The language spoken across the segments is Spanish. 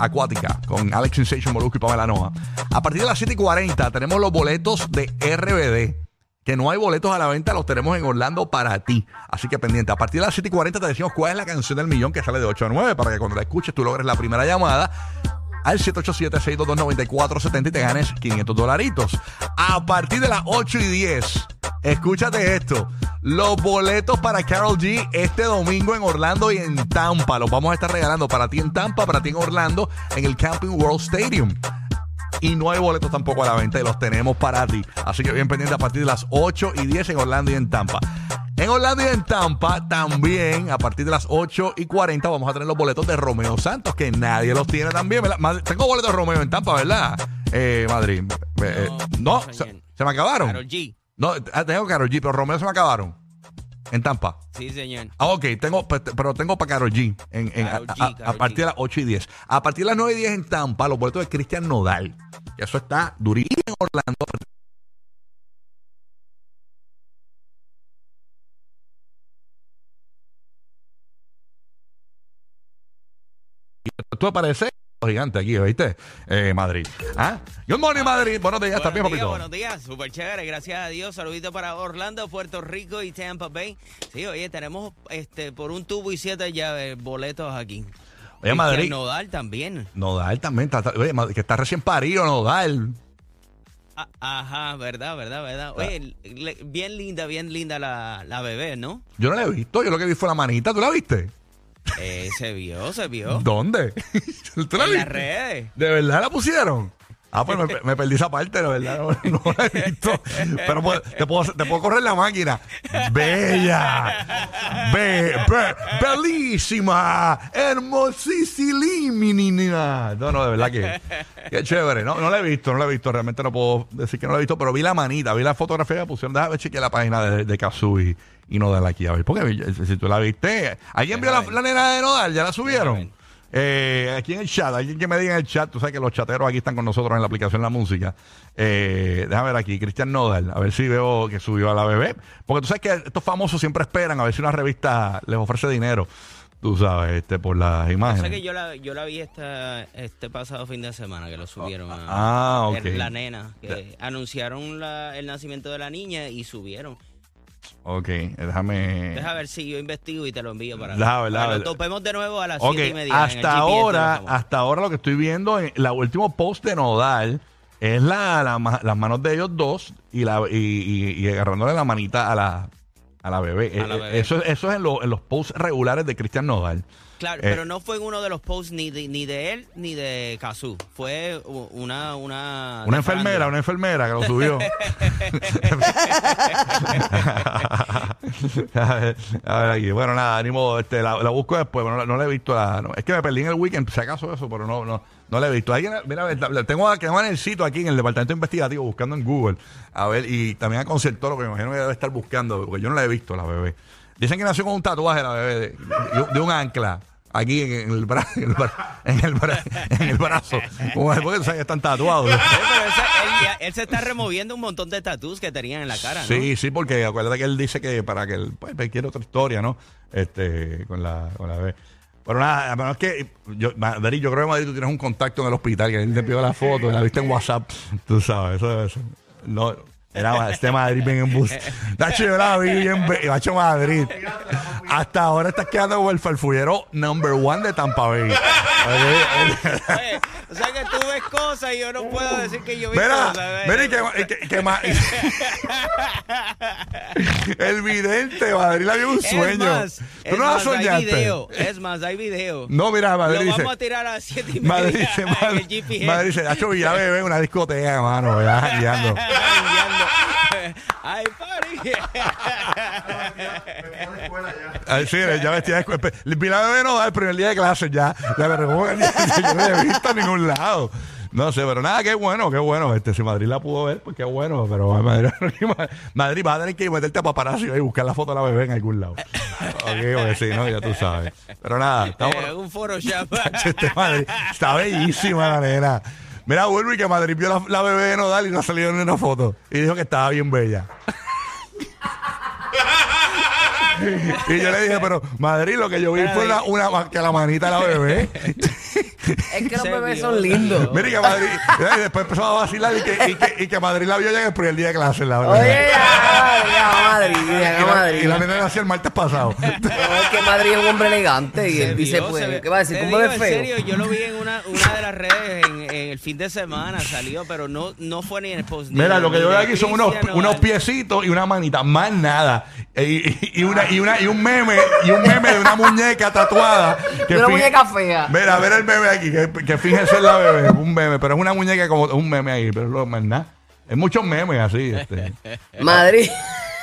Acuática con Alex Sensation, Molusco y Pamela Noa. A partir de las 7 y 40 tenemos los boletos de RBD. Que no hay boletos a la venta, los tenemos en Orlando para ti. Así que pendiente. A partir de las 7 y 40 te decimos cuál es la canción del millón que sale de 8 a 9 para que cuando la escuches tú logres la primera llamada al 787-622-9470 y te ganes 500 dolaritos. A partir de las 8 y 10, escúchate esto. Los boletos para Carol G este domingo en Orlando y en Tampa. Los vamos a estar regalando para ti en Tampa, para ti en Orlando, en el Camping World Stadium. Y no hay boletos tampoco a la venta y los tenemos para ti. Así que bien pendiente a partir de las 8 y 10 en Orlando y en Tampa. En Orlando y en Tampa también, a partir de las 8 y 40, vamos a tener los boletos de Romeo Santos, que nadie los tiene también. Tengo boletos de Romeo en Tampa, ¿verdad? Eh, Madrid. Eh, eh, no, se, se me acabaron. Karol G. No, ah, tengo Karol G, pero Romeo se me acabaron. En Tampa. Sí, señor. Ah, ok, tengo, pe- pero tengo para Karol G, en, en- Karol a, G, a- a Karol partir de G. las 8 y 10. A partir de las 9 y 10 en Tampa, los boletos de Cristian Nodal. Que Eso está durísimo en Orlando. Tú apareces gigante aquí, ¿viste? Eh, Madrid. ¿Ah? Good morning, Madrid. Buenos días también, papito. buenos días, súper chévere, gracias a Dios. Saludito para Orlando, Puerto Rico y Tampa Bay. Sí, oye, tenemos este por un tubo y siete llaves boletos aquí. Oye, Madrid. Nodal también. Nodal también. Está, está- oye, que está recién parido, Nodal. Ah, ajá, verdad, verdad, verdad. Oye, le- bien linda, bien linda la, la bebé, ¿no? Yo no la he visto. Yo lo que vi fue la manita. ¿Tú la viste? Eh, se vio, se vio. ¿Dónde? ¿Tú la en las redes. ¿De verdad la pusieron? Ah, pues me, me perdí esa parte, de verdad. No, no la he visto. Pero pues, te, puedo, te puedo correr la máquina. Bella. Be, be- bellísima. Hermosísima. No, no, de verdad que. Qué chévere. No, no la he visto, no la he visto. Realmente no puedo decir que no la he visto, pero vi la manita, vi la fotografía que pusieron. Déjame ver chequear la página de, de Kazui y Nodal aquí. A ver, porque si tú la viste. ¿Alguien vio la, la nena de Nodal? ¿Ya la subieron? Eh, aquí en el chat, alguien que me diga en el chat, tú sabes que los chateros aquí están con nosotros en la aplicación La Música. Eh, déjame ver aquí, Cristian Nodal, a ver si veo que subió a la bebé. Porque tú sabes que estos famosos siempre esperan a ver si una revista les ofrece dinero, tú sabes, este por las O sea imágenes. que yo la, yo la vi esta, este pasado fin de semana que lo subieron a Ah, ok. la nena. Que anunciaron la- el nacimiento de la niña y subieron. Ok, déjame. Deja ver si yo investigo y te lo envío para, Deja ver, deja ver. nos topemos de nuevo a las Ok, siete y media. en el hasta GPS ahora, hasta ahora lo que estoy viendo en la último post de Nodal es la, la ma- las manos de ellos dos y la y, y- y agarrándole la manita a la a la bebé. A la Eh, bebé. Eso, eso es en, lo- en los posts regulares de Cristian Nodal. Claro, eh, pero no fue en uno de los posts ni de, ni de él ni de Kazú. Fue u- una... Una, Una de enfermera, farándula. una enfermera que lo subió. a, ver, a aquí. Bueno, nada, ánimo, este, la, busco después, pero no, la he visto. La, es que me perdí en el weekend, si acaso eso, pero no, no, no la he visto. Mira, la- tengo que en el sitio aquí en el departamento investigativo buscando en Google. A ver, y también a Concertolo, que me imagino que debe estar buscando, porque yo no la he visto, la bebé. Dicen que nació con un tatuaje la bebé de un ancla. Aquí en el, bra- en el, bra- en el, bra- en el brazo. Como porque están tatuados. Sí, pero ese- él, se está removiendo un montón de tatús que tenían en la cara, ¿no? Sí, sí, porque acuérdate que él dice que para que él pues, quiere otra historia, ¿no? Este, con la, con la B. Pero nada, pero es que yo, Madrid, yo creo que Madrid tú tienes un contacto en el hospital, que él te pidió la foto, la viste en WhatsApp, tú sabes, eso, eso. No, era este Madrid bien en bus. Nacho, yo la vi bien, Nacho Madrid. Hasta ahora estás quedando como el farfullero number one de Tampa Bay. Oye, o sea que tú ves cosas y yo no puedo decir que yo vi Mira, cosas. mira, y que, que- que ma- el vidente, Madrid le había un Es sueño. más, ¿Tú es no la más, hay soñaste? video. Es más, hay video. No, mira, Madrid Lo dice. vamos a tirar a las 7 y media Madrid dice, Madrid. Madrid dice, Nacho una discoteca, hermano, ya. Ay, party. Ay, sí, ya vestía de escuela. Vi la bebé no el primer día de clase ya. La vergüenza, yo no la he visto en ningún lado. No sé, pero nada, qué bueno, qué bueno. Este, si Madrid la pudo ver, pues qué bueno. Pero Madrid, Madrid va a tener que meterte a paparazzi y buscar la foto de la bebé en algún lado. Ok, porque sí, ¿no? Ya tú sabes. Pero nada, estamos. Eh, un Photoshop. Este Madrid, está bellísima la nena. Mira, Wilby, que Madrid vio la, la bebé de Nodal y no salió ni una foto. Y dijo que estaba bien bella. y yo le dije, pero Madrid, lo que yo vi fue una, una- que la manita de la bebé. Es que los bebés vio, son lindos. Mira que Madrid. y después empezó a vacilar y que, y que, y que Madrid la vio ya en el primer día de clase. La verdad. Oye, ya, ya, Madrid, y, ya, la, Madrid. y la nena nació el martes pasado. No, es que Madrid es un hombre elegante y Se él dice, pues, se. ¿qué va a decir? ¿Un digo, bebé en feo? serio, yo lo vi en una, una de las redes en, en el fin de semana, salió, pero no, no fue ni en el post. Mira, lo que yo veo aquí son unos, unos piecitos y una manita, más nada. Y, y- y una, y, una, y un meme, y un meme de una muñeca tatuada. que una muñeca fea. Mira, ver el meme aquí, que, que finge ser la bebé, un meme, pero es una muñeca como un meme ahí, pero no es nada. Hay muchos memes así. Este. Madrid.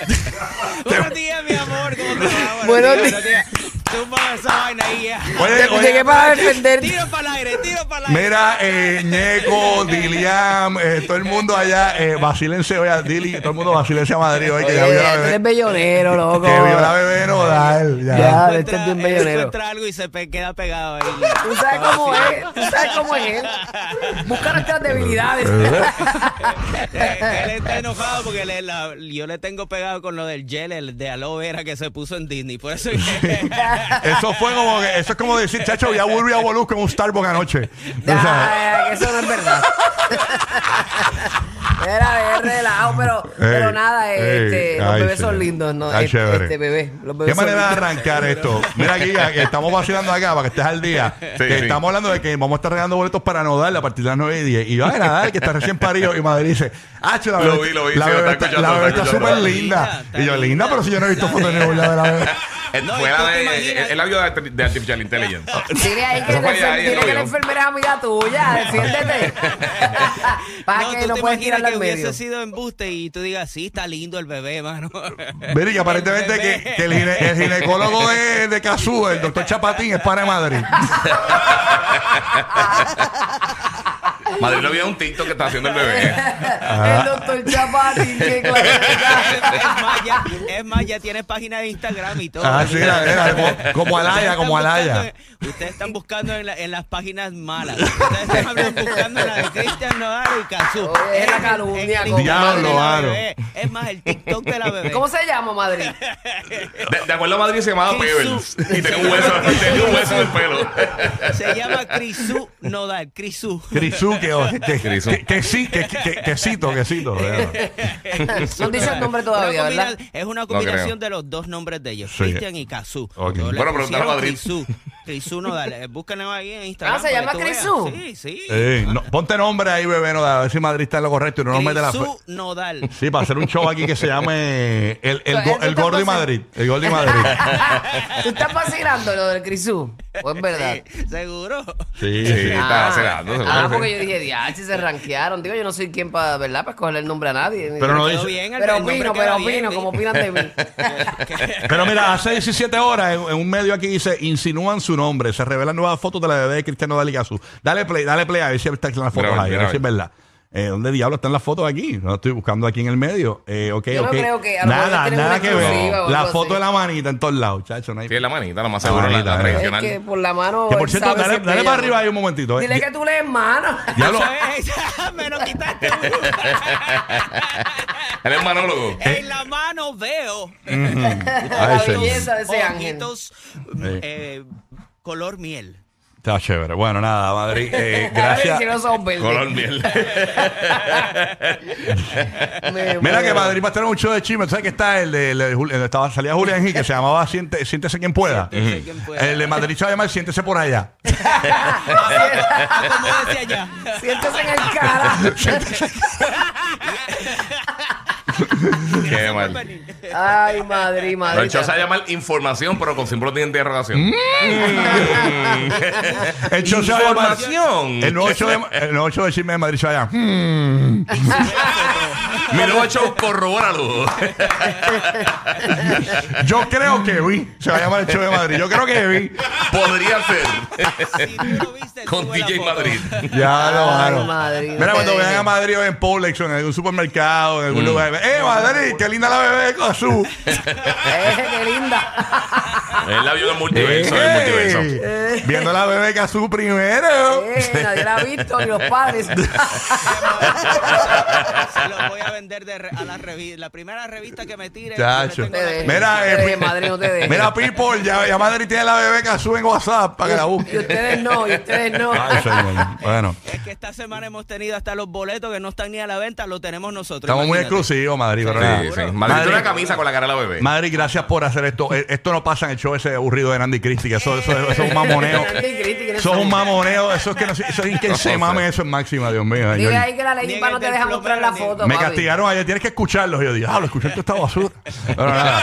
Buenos días, mi amor. ¿Cómo te va? Buenos Buenos días. Túmbame esa vaina ahí ya. Oye, oye, Llegué para defender. Tiro para el aire, tiro para el aire. Mira, eh, Ñeco, Diliam, eh, todo el mundo allá, eh, vacílense, oye, Dili, todo el mundo vacílense a Madrid hoy, que Oye, ya vio la tú eres bebé. bellonero, loco. Que vio la bebé Nodal. Ya. Ya. Este es bien bellonero. encuentra algo y se pe- queda pegado ahí. Tú sabes cómo es, tú sabes cómo es él. Busca nuestras debilidades. Eh, él está enojado porque le- la- yo le tengo pegado con lo del gel el de aloe vera que se puso en Disney. Por eso Eso fue como que, eso es como decir, chacho, ya volví a Molusco en un Starbucks anoche. O sea, Ya, que eso no es verdad. Era de relajo, pero, pero nada, ey, este, los ay, bebés son lindos, ¿no? Ay, este, chévere. este bebé. Los ¿Qué bebés son manera de arrancar esto? Mira aquí, que estamos vacilando acá para que estés al día. Sí, que sí. estamos hablando de que vamos a estar regalando boletos para Nodal a partir de las 9 y 10. Y yo, ay, Nadal, que está recién parido. Y Madrid dice, ah, che, la Lo bebé, vi, lo vi, la bebé está súper linda. Y yo, linda, pero si yo no he visto fotos de la bebé. Eh, No, fue la de, imaginas- el audio de, de Artificial Intelligence. Dile ahí que, la, ahí, dile que enfermera es amiga tuya, defiéndete. Para no, que no puedes imaginas tirarla que al medio. hubiese sido embuste y tú digas, sí, está lindo el bebé, mano. Mira, y aparentemente El que, el, gine- el ginecólogo de, de Cazú, el doctor Chapatín, es para Madrid. Madrid lo vio un TikTok que está haciendo el bebé. El doctor Chapatín, qué clase. es, más, ya, es más, ya tienes página de Instagram y todo. Ah, sí, era- era como, como Alaya, como Alaya. Ustedes están buscando en, la- en las páginas malas. Ustedes están buscando en la de Cristian Nodal y Cazú. Oye, es la calumnia, Diablo, bebé. Es más, el TikTok de la bebé. ¿Cómo se llama Madrid? De, de acuerdo a Madrid se llamaba. Pebbles. Y tenía un hueso, tenía un hueso en el pelo. Se llama Crisú Nodal. Crisú. Crisú, que, que, que sí, que, que, quesito, quesito. No dice el nombre todavía, Una ¿verdad? combina- Es una creo. combinación de los dos nombres de ellos, Sí. Cristian y Cazú. Ok. Bueno, preguntar a Madrid. Crisú Nodal. Eh, Búsquenlo ahí en Instagram. Ah, ¿se llama. Crisú? Sí, sí. Eh, no, ponte nombre ahí, bebé, no, a ver si Madrid está en lo correcto y no nos mete la fe. Crisú Nodal. Sí, para hacer un show aquí que se llame El, el, go- el Gordo y. Madrid. El Gordo y Madrid. ¿Tú estás vacilando lo del Crisú? Pues es verdad. Sí, ¿Seguro? Sí, Sí, sí. está vacilando. seguro Ah, porque yo dije, diache, se ranquearon. Digo, yo no soy quien para, ¿verdad? Para escogerle el nombre a nadie. Pero no dice. bien, el- Pero opino, pero opino, como opinan de mí. Pero mira, hace 17 horas en, en un medio aquí dice, insinúan su nombre, se revelan nuevas fotos de la bebé de Cristiano Dalicazú. Dale play, dale play a ver si están las fotos Mira, ahí, a mira, si es verdad. Eh, ¿Dónde diablos están las fotos aquí? No estoy buscando aquí en el medio. Eh, ok, Yo no ok. creo que- a lo mejor nada, tienen nada una que exclusiva o ver. La algo foto así. de la manita en todos lados, chacho. No hay... Sí, la manita, lo más La seguro, la, manita, la eh. Es tradicional. que por la mano. Que por él cierto, sabe dale, si es dale bella, para arriba ahí un momentito. eh. Dile que tú lees mano. Diablo, Me lo quitaste. Él es manólogo. en la mano veo. La Ay, señor. belleza de ese ángel. Ojitos, eh, color miel. Está chévere. Bueno, nada, Madrid. eh, gracias. Si no son verdes. Color miel. Me Mira que muero. Madrid va a tener un show de chisme. ¿Tú ¿Sabes que está el de, el de Jul- el de- estaba, salía Julián Gil que se llamaba Siente- Siéntese quien pueda? Siéntese quien pueda. El de Madrid se va a llamar Siéntese por allá. Ah, como decía allá. Siéntese en el cara. Qué mal. Ay, Madrid, Madrid. Lo hecho se llama información, pero con símbolo tiene interrogación. Mm. El show se va a llamar- Información. El nuevo show de, el nuevo show de chisme de Madrid se va a llamar, mm. 18 corrobóralo. Yo creo que vi. Se va a llamar el show de Madrid. Yo creo que vi. Podría ser. Con DJ. Madrid. Ya lo bajaron. Mira, cuando vean a Madrid en Publix, en algún supermercado, en algún mm. lugar. ¡Eh, Madrid! ¡Qué linda la bebé con su! ¡Eh, qué linda! Él la vio en el multiverso, en el eh, multiverso. Eh. Eh. Viendo la bebé con su primero. Eh, nadie la ha visto, ni los padres. Se lo voy a vender de re- a la revista. La primera revista que me tire. Chacho. yo me te tengo la- dejes. Mira, te eh, dejes, madre, no te dejes. Mira, people, ya, ya Madrid tiene la bebé Cazú en WhatsApp para que la Y busque. ustedes no, y ustedes no. Ay, señor. Bueno, Es que esta semana hemos tenido hasta los boletos que no están ni a la venta, lo tenemos nosotros. estamos muy imagínate. exclusivos, Madrid. Pero Sí, nada. sí. Madrid- Madrid tiene Madrid- una camisa con la cara de la bebé. Madrid, gracias por hacer esto. Eh, Esto no pasa en el show ese aburrido de Nandy Christie, que eso, eso, eso es un mamoneo. Nandy Christie, ¿quiénes Eso es un mamoneo. Eso es que no sé, eso es que se mame eso en máxima, Dios mío. señor. Dile ahí que la ley no el te deja mostrar la foto, Me papi. Castigaron ayer, tienes que escucharlos. Y yo dije, ah, lo escuché esta basura. Pero nada.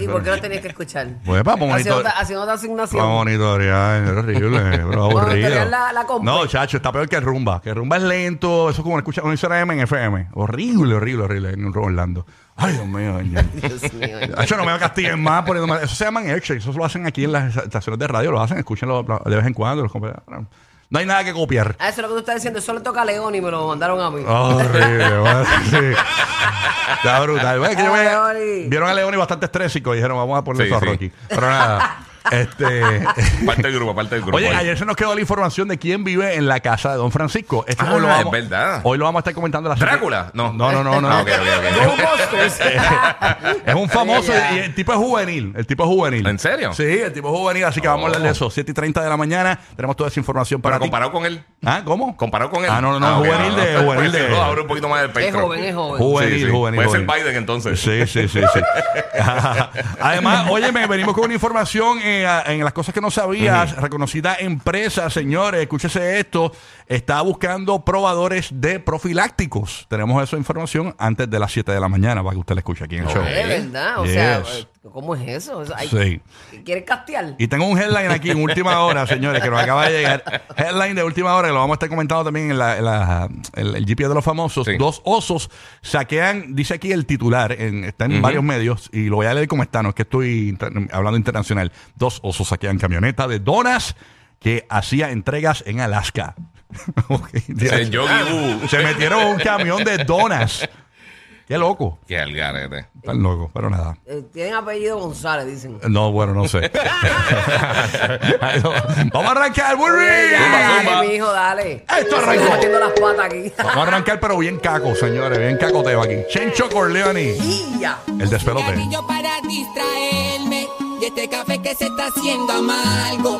¿Y por qué lo tenías que escuchar? Pues Haciendo, monitor. haciendo otra asignación. Para monitorear, es horrible, bro, aburrido. Monitorear la- la compu. no, chacho, está peor que rumba. Que rumba es lento, eso es como escuchar una M en FM. Horrible, horrible, horrible en Orlando. Ay, Dios mío, señor. Dios mío. Hacho, no me castiguen más poniéndome. Eso se llaman extra. Eso lo hacen aquí en las estaciones de radio. Lo hacen, escúchenlo de vez en cuando. los compa- No hay nada que copiar. Ah, eso es lo que tú estás diciendo. Eso le toca a León y me lo mandaron a mí. Horrible, bueno, sí. Está brutal. Bueno, es que yo Ay, me- Leoni. vieron a Leoni bastante estrésico y dijeron, vamos a poner Sí, eso a sí. Rocky. Pero nada. este. Parte del grupo, parte del grupo. Oye, ayer se nos quedó la información de quién vive en la casa de Don Francisco. Ah, hoy lo es vamos, verdad. Hoy lo vamos a estar comentando en la ¿Drácula? No. No, no, no, no. Ah. Es un famoso y el tipo es juvenil. El tipo es juvenil. ¿En serio? Sí, el tipo es juvenil, así que vamos a hablar de eso. 7 y 30 de la mañana. Tenemos toda esa información para Pero ti. comparado con él. ¿Ah, cómo? Comparado con él. Ah, no, no, no, ok, juvenil de- no. juvenil Pues, de- abre un poquito más del Es espectro. joven, es joven. Juvenil, Sí, sí. juvenil. Puede ser. Biden entonces. Sí, sí, sí, sí. Además, oye, venimos con una información eh, a- en las cosas que no sabías. Reconocida empresa, señores, escúchese esto, está buscando probadores de profilácticos. Tenemos esa información antes de las 7 de la mañana para que usted la escuche aquí en el show. Es verdad. O sea, Yes. ¿Cómo es eso? O sea, hay- Sí. ¿Quieres castear? Y tengo un headline aquí en última hora, señores, que nos acaba de llegar. Headline de última hora, que lo vamos a estar comentando también en, la, en la- el, el GPS de los famosos. Sí. Dos osos saquean, dice aquí el titular, en- está en varios medios, y lo voy a leer como está, no es que estoy inter- hablando internacional. Dos osos saquean camioneta de donas que hacía entregas en Alaska. Ok, El Yogi Boo. Se metieron en un camión de donas. Qué loco. Qué algarete. Tan loco, pero nada. Eh, tienen apellido González, dicen. No, bueno, no sé. Vamos a arrancar, zumba. dale, mi hijo, dale. Esto Estoy arrancó. metiendo las patas aquí. Vamos a arrancar, pero bien caco, señores. Bien cacoteo aquí. Chencho Corleone. Y ya. El despelote. Cigarrillo para distraerme y este café que se está haciendo amargo.